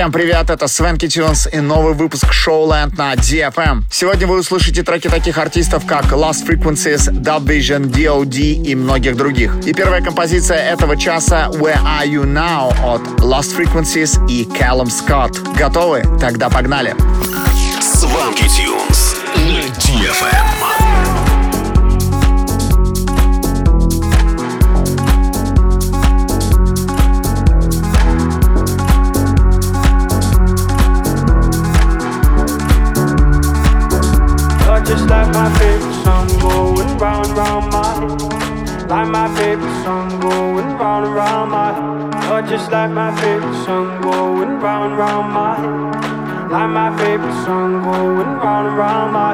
Всем привет, это Свенки Тюнс и новый выпуск Showland на DFM. Сегодня вы услышите треки таких артистов, как Lost Frequencies, Dub Vision, D.O.D. и многих других. И первая композиция этого часа Where Are You Now от Lost Frequencies и Callum Scott. Готовы? Тогда погнали. Сванки Тюнс на DFM. My favorite song going round round my head. Like my favorite song going round round my head. You're just like my favorite song going round round my head. Like my favorite song going round round my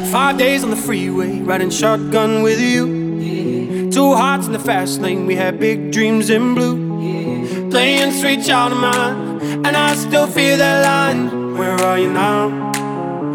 head. Five days on the freeway, riding shotgun with you. Two hearts in the fast lane, we had big dreams in blue. Playing sweet child of mine, and I still feel that line. Where are you now?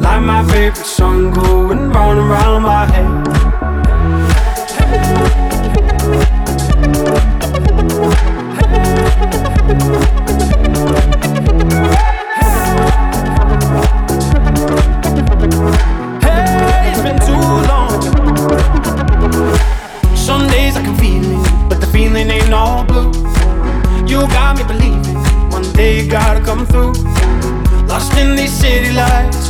Like my favorite song going round and round my head. You got me believing one day you gotta come through. Lost in these city lights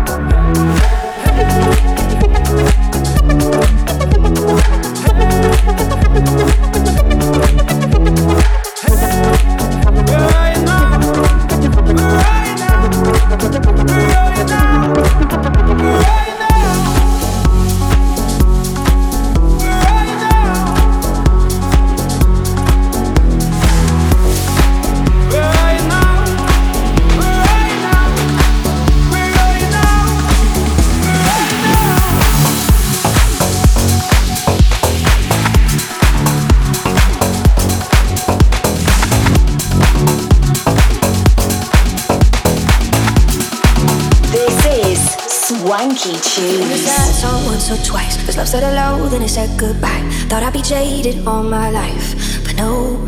Said hello, then it said goodbye. Thought I'd be jaded all my life, but no.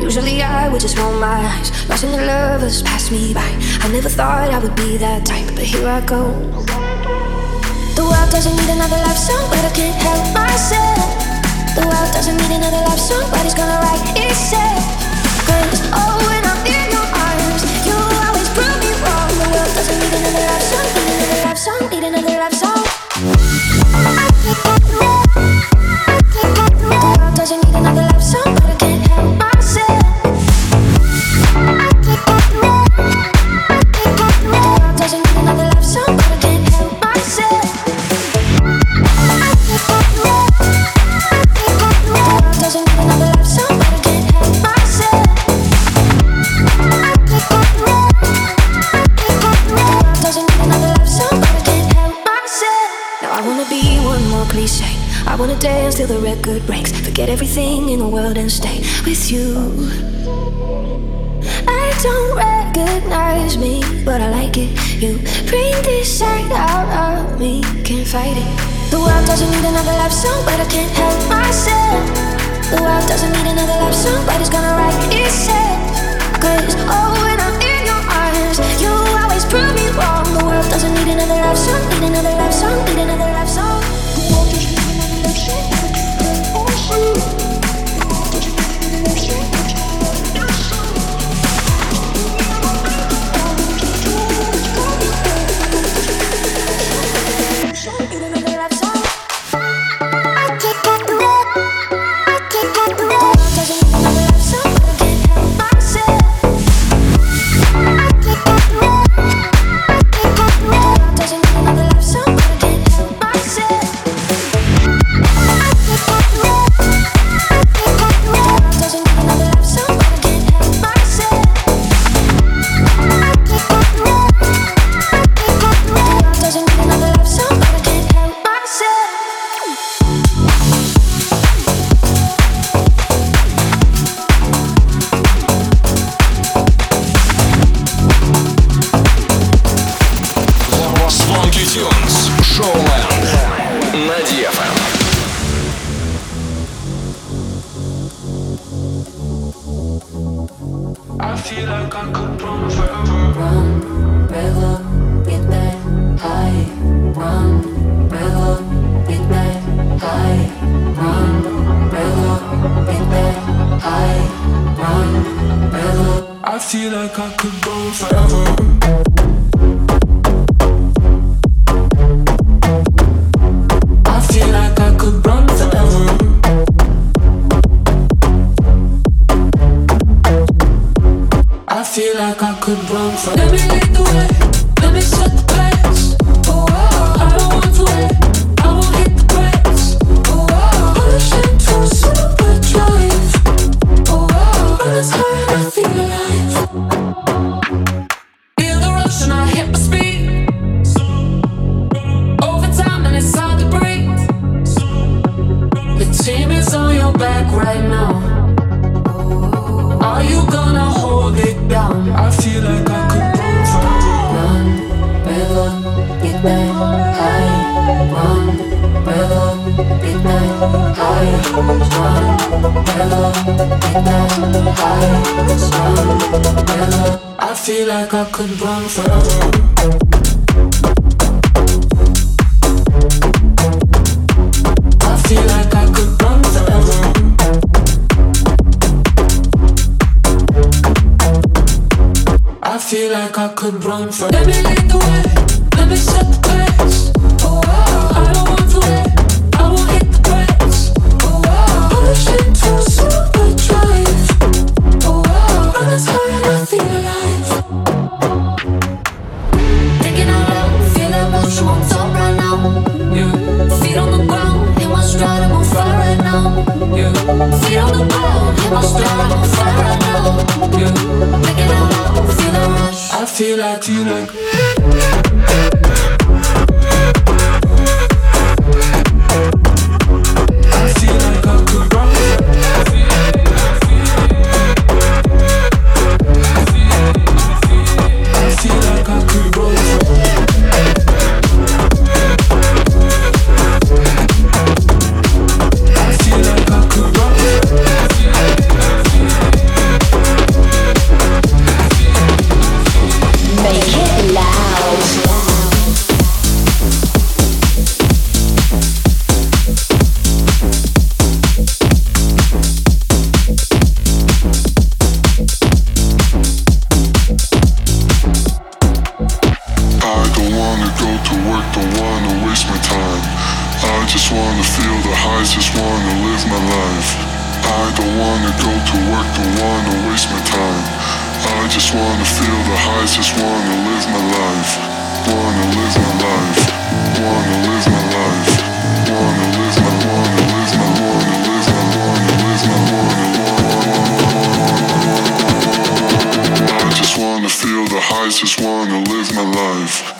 Usually I would just roll my eyes, watching the lovers pass me by. I never thought I would be that type, but here I go. The world doesn't need another love song, but I can't help myself. The world doesn't need another love song, but it's gonna write itself. Cause oh, when I'm in song, need another love song. good breaks. Forget everything in the world and stay with you. I don't recognize me, but I like it. You bring this side out of me, can't fight it. The world doesn't need another love song, but I can't help myself. The world doesn't need another love song, but it's gonna write itself. Cause oh, when I'm in your arms, you always prove me wrong. The world doesn't need another love song, need another love song, need another love song. I feel like I could go further. Run, brother, midnight high. Run, brother, midnight high. Run, brother, midnight high. Run, brother. I feel like I could run forever. I feel like I could feel like I could run from Let me lead the way, let me set the pace. Oh, oh, oh I don't want to wait. I feel like you like. wanna go to work, don't wanna waste my time. I just wanna feel the highs, just wanna live my life. I don't wanna go to work, don't wanna waste my time. I just wanna feel the highs, just wanna live my life. Wanna live my life. Wanna live my life. Wanna live my, wanna live my, wanna live my, wanna live my, wanna I just wanna feel the highs, just wanna live my life.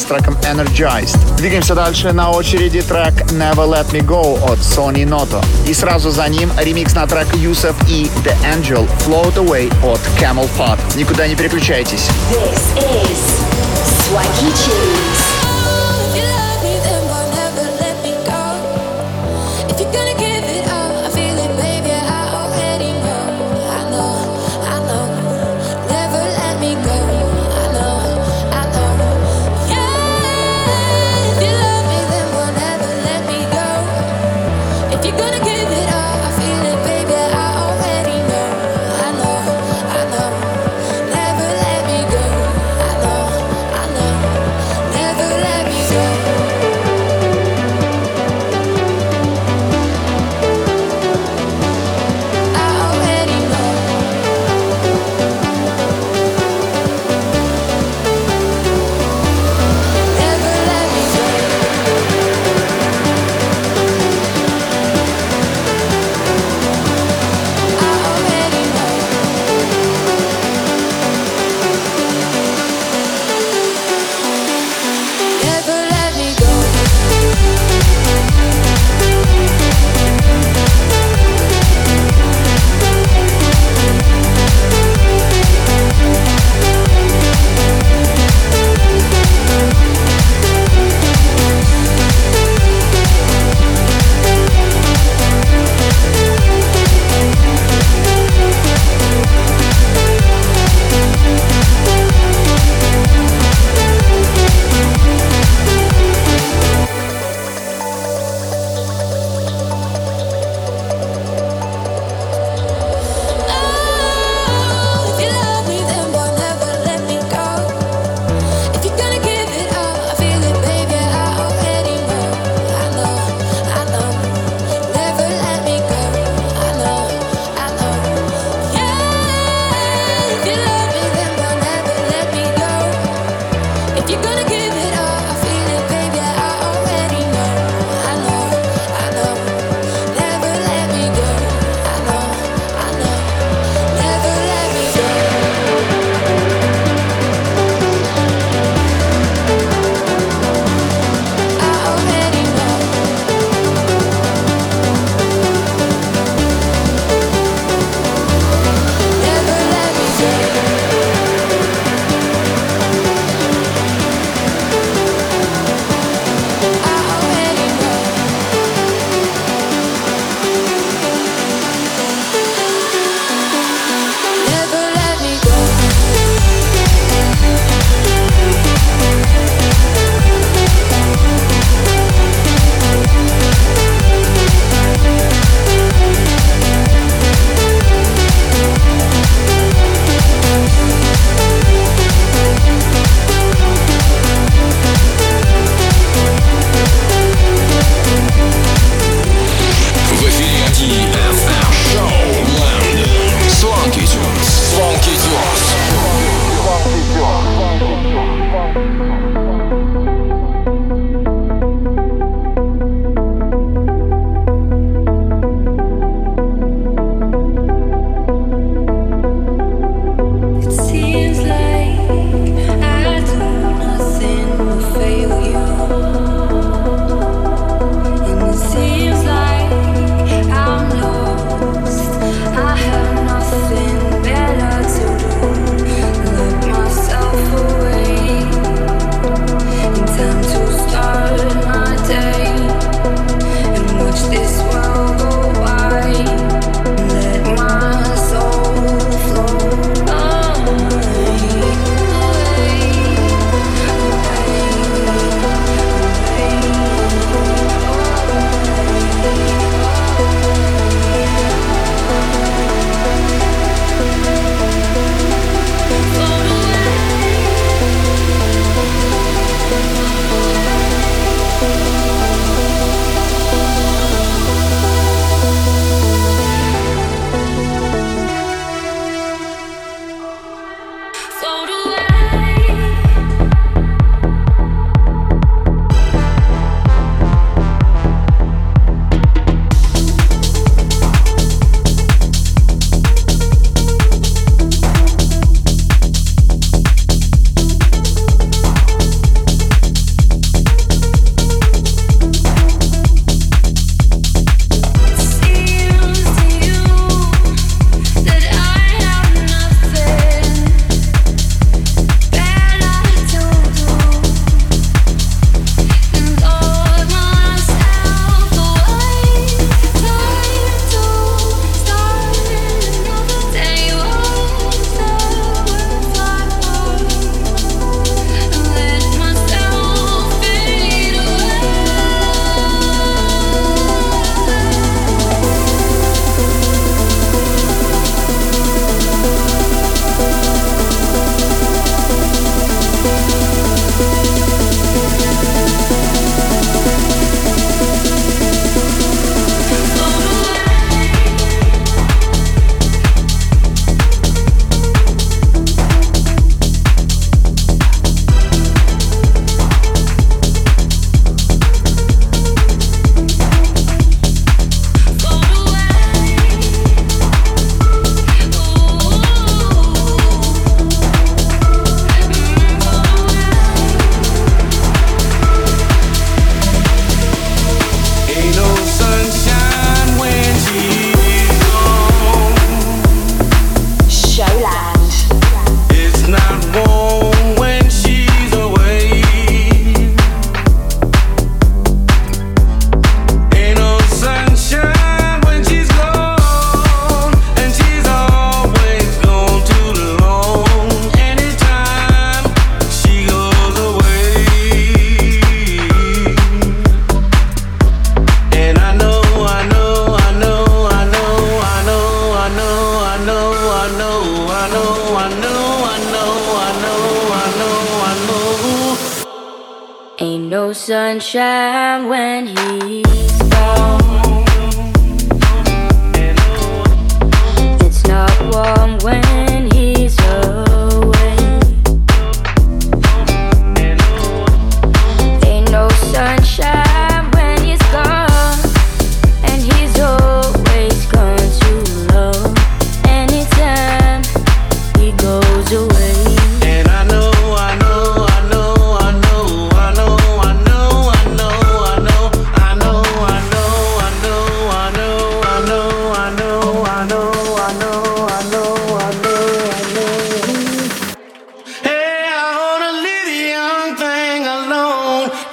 с треком Energized. Двигаемся дальше. На очереди трек Never Let Me Go от Sony Noto. И сразу за ним ремикс на трек Yusuf и The Angel Float Away от Camel Pod. Никуда не переключайтесь. This is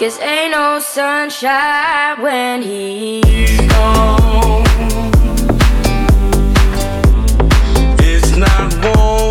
This ain't no sunshine when he's gone. It's not warm.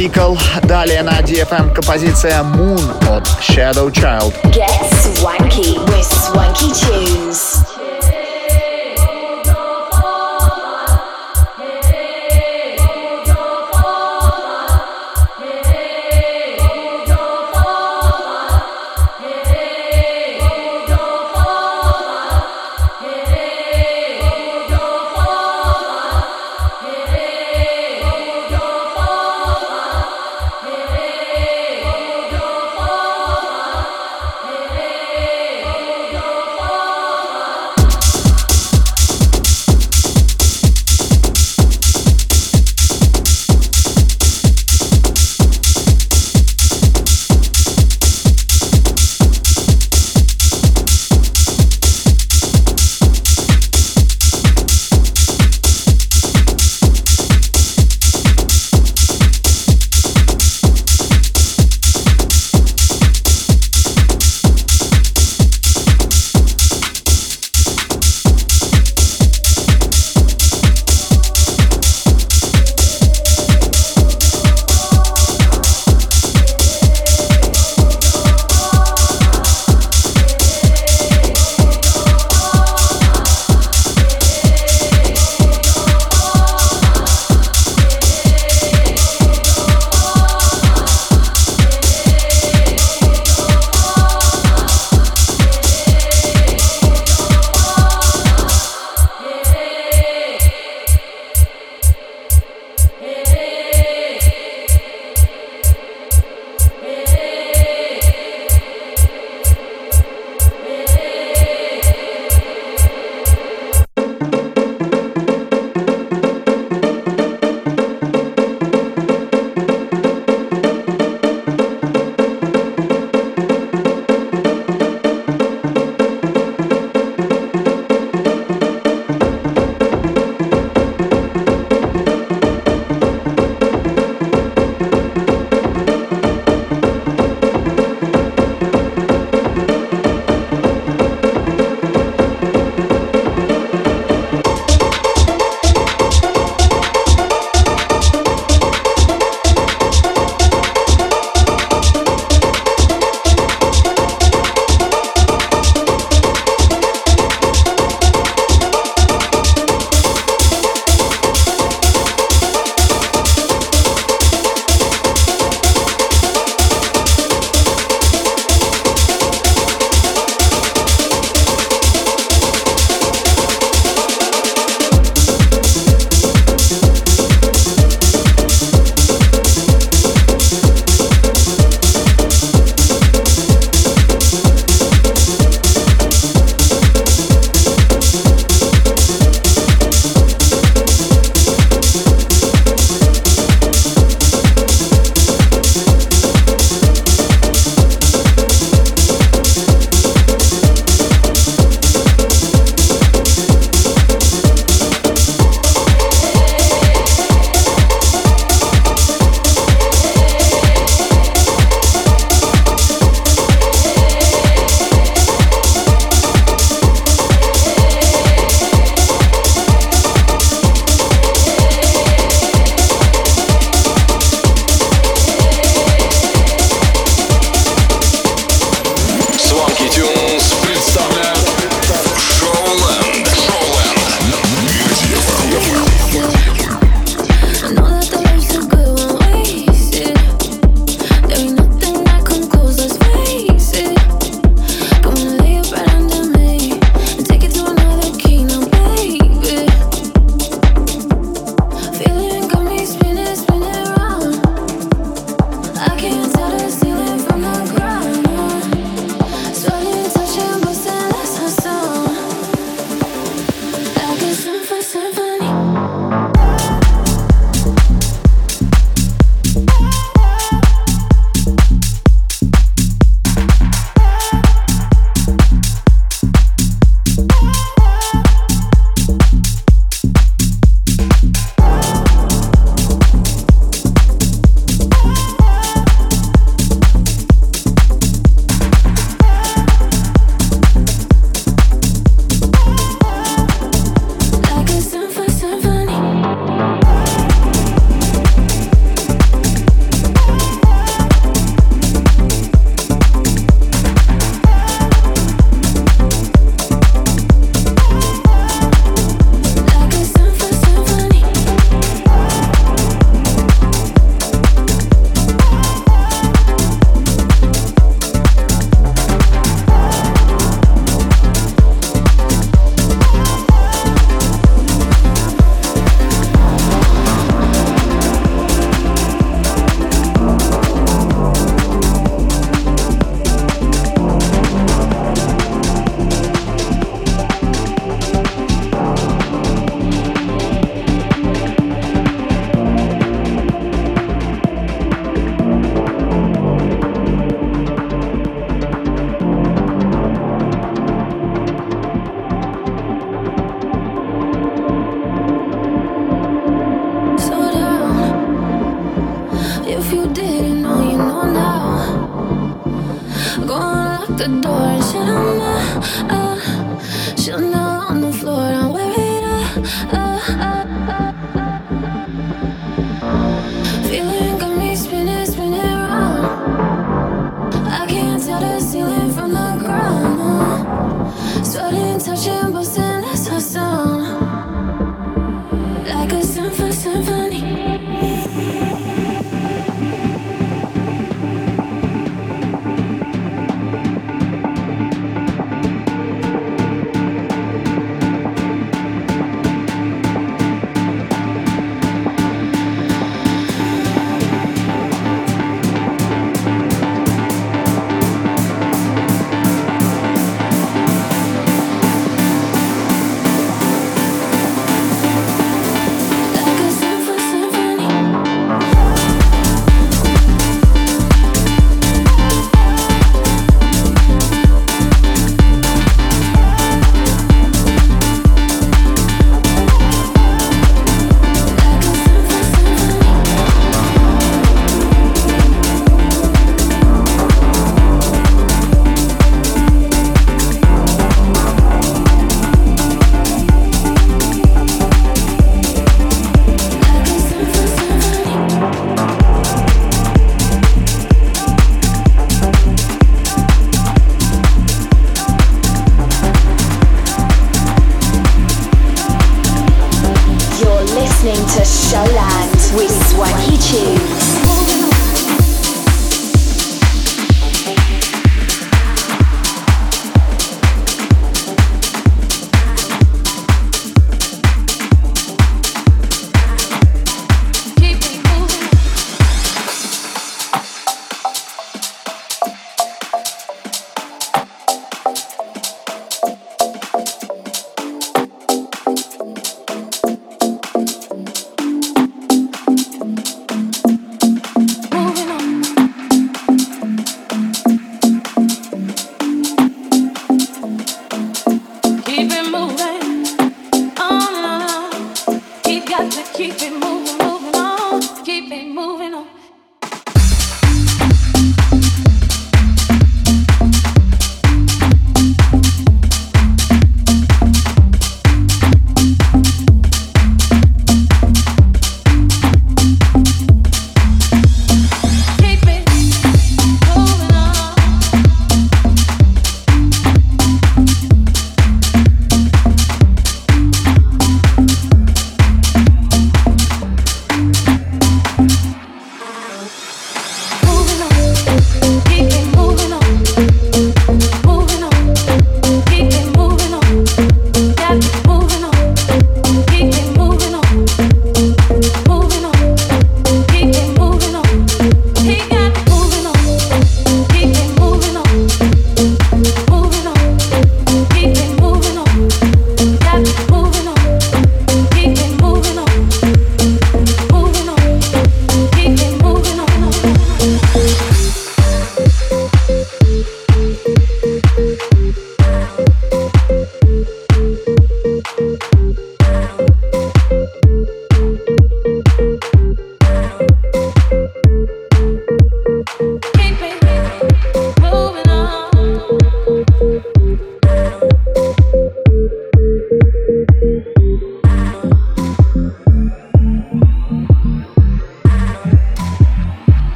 Pickle. Далее на DFM композиция Moon от Shadow Child. Get swanky with swanky tunes.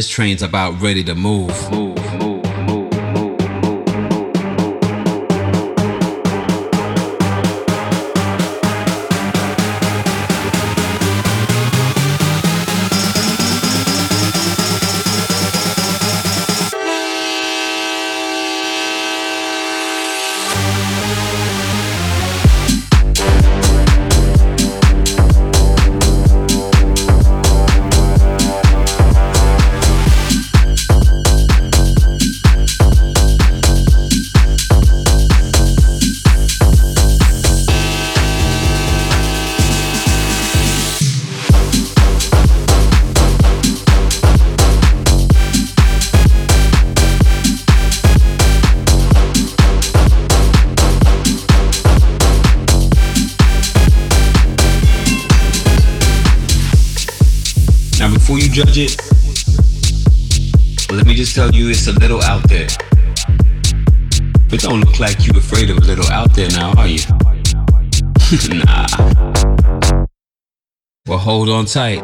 this train's about ready to move. Hold on tight.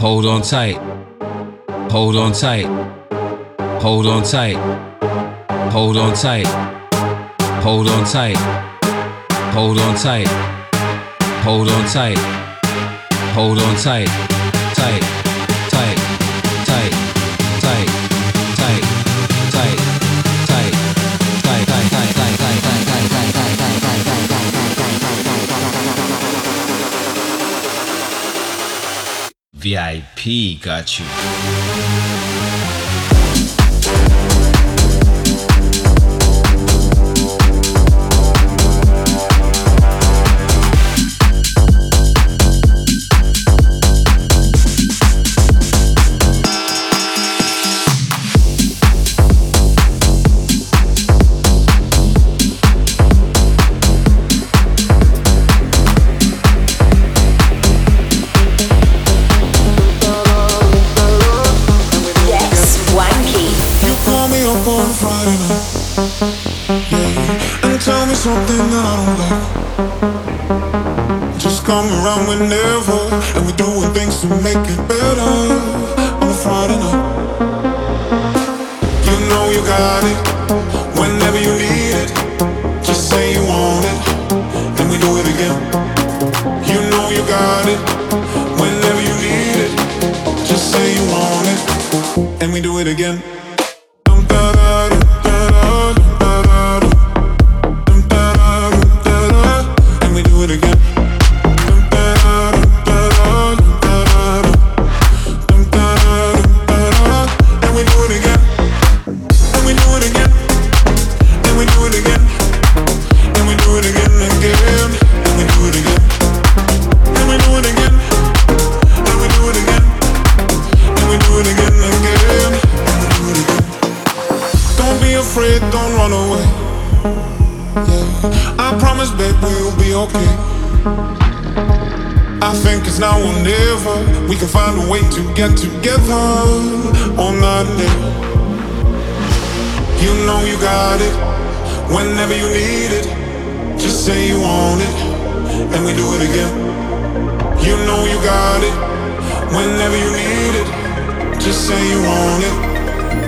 Hold on tight. Hold on tight. Hold on tight. Hold on tight. Hold on tight. Hold on tight. Hold on tight. Hold on tight. Tight. Tight. Tight. VIP got you.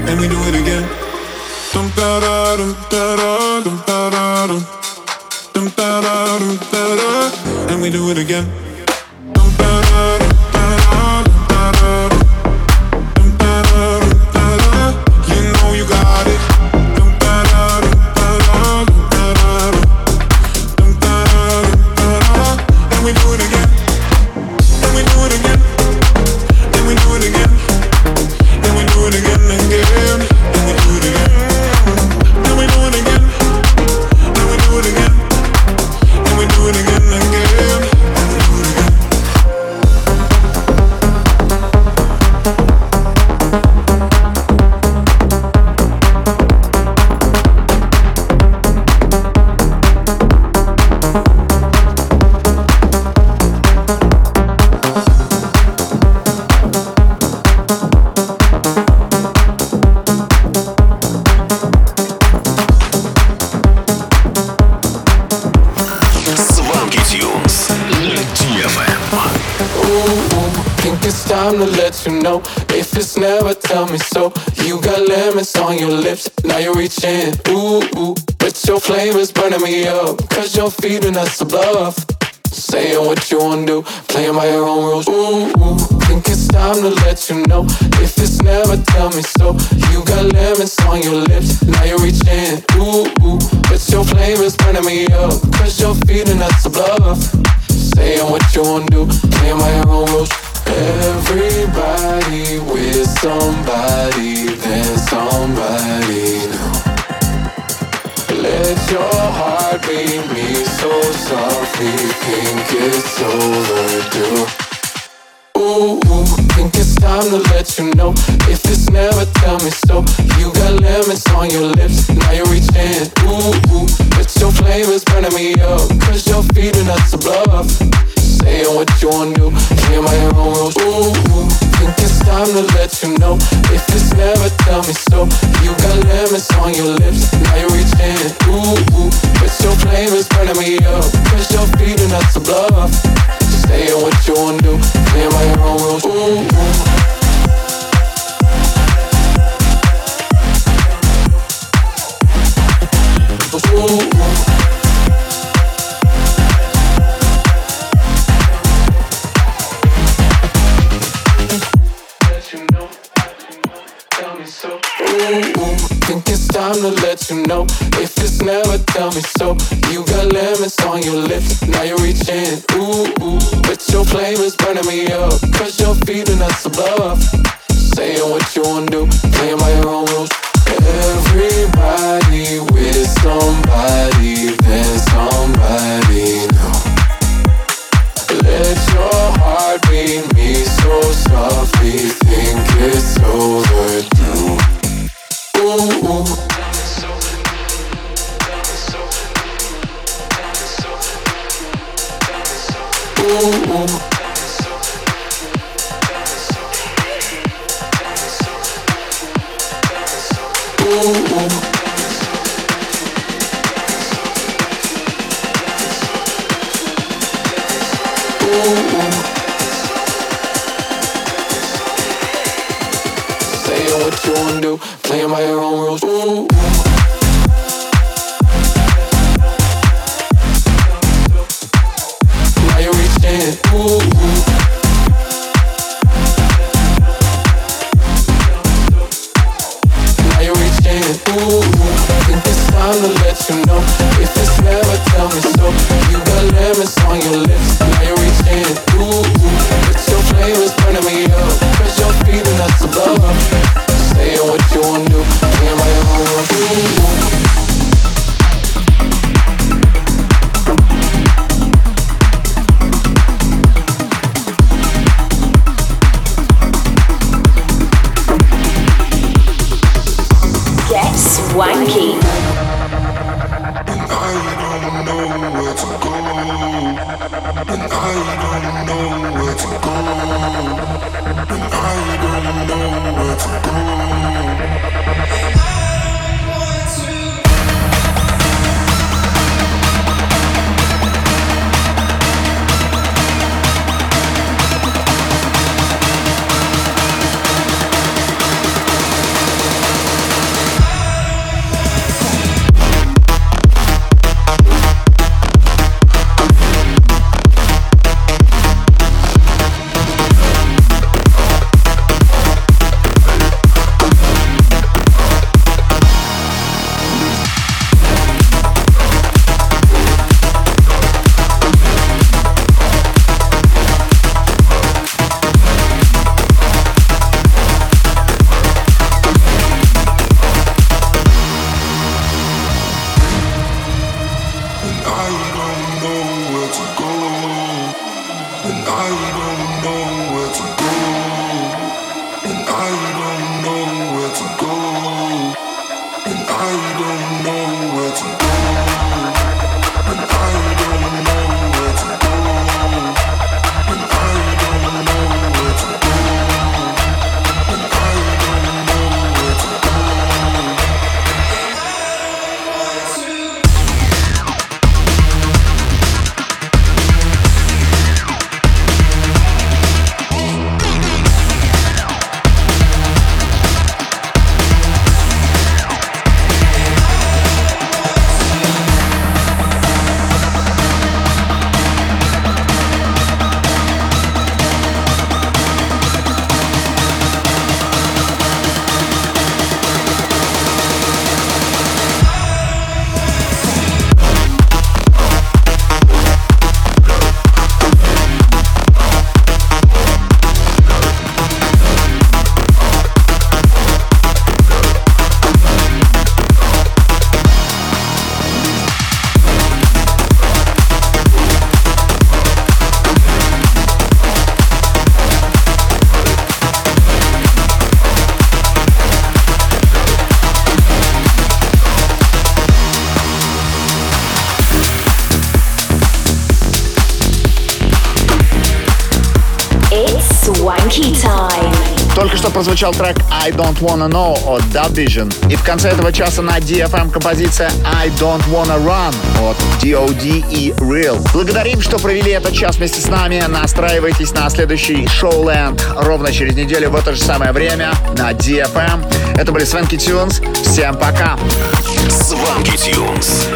and we do it again. Dum da da dum da da dum da da dum dum da da dum da da, and we do it again. no. If it's never tell me so. You got lemons on your lips, now you're reaching. Ooh, ooh. But your flame is burning me up. Cause you're feeding us a bluff. Saying what you wanna do, playing by your own rules. Ooh, ooh, think it's time to let you know. If it's never, tell me so. You got lemons on your lips, now you're reaching. Ooh, ooh, but your flame is burning me up. Cause you're feeding us a bluff. Saying what you wanna do, playing by your own rules. Everybody with somebody, there's somebody new. Let your heart beat me so softly, think it's overdue. Ooh, ooh, think it's time to let you know. If it's never, tell me so. You got lemons on your lips, now you're reaching. Ooh, ooh, it's your flavor's burning me up, cause your feet are not to bluff saying what you wanna do. Hear my own rules. Ooh, ooh, think it's time to let you know. If it's never, tell me so. You got lemons on your lips, now you're reaching. Ooh, ooh, but your flame is burning me up. Cause your feet are not so bluff. Saying what you wanna do. Hear my own rules. Ooh, ooh. Ooh. think it's time to let you know. If it's never tell me so, you got lemons on your lips. Now you're reaching, ooh, ooh. But your flame is burning me up. Cause your feet and that's a bluff. Saying what you wanna do, playing by your own rules. Everybody with somebody, then somebody new. Let your heart beat me so softly, think it's overdue. Ooh. what you wanna do. Playing by your own rules. Ooh. Прозвучал трек I Don't Wanna Know от Dub Vision. И в конце этого часа на DFM композиция I Don't Wanna Run от DOD и Real. Благодарим, что провели этот час вместе с нами. Настраивайтесь на следующий Showland ровно через неделю в это же самое время на DFM. Это были Свенки Тюнс. Всем пока! Свенки Тюнс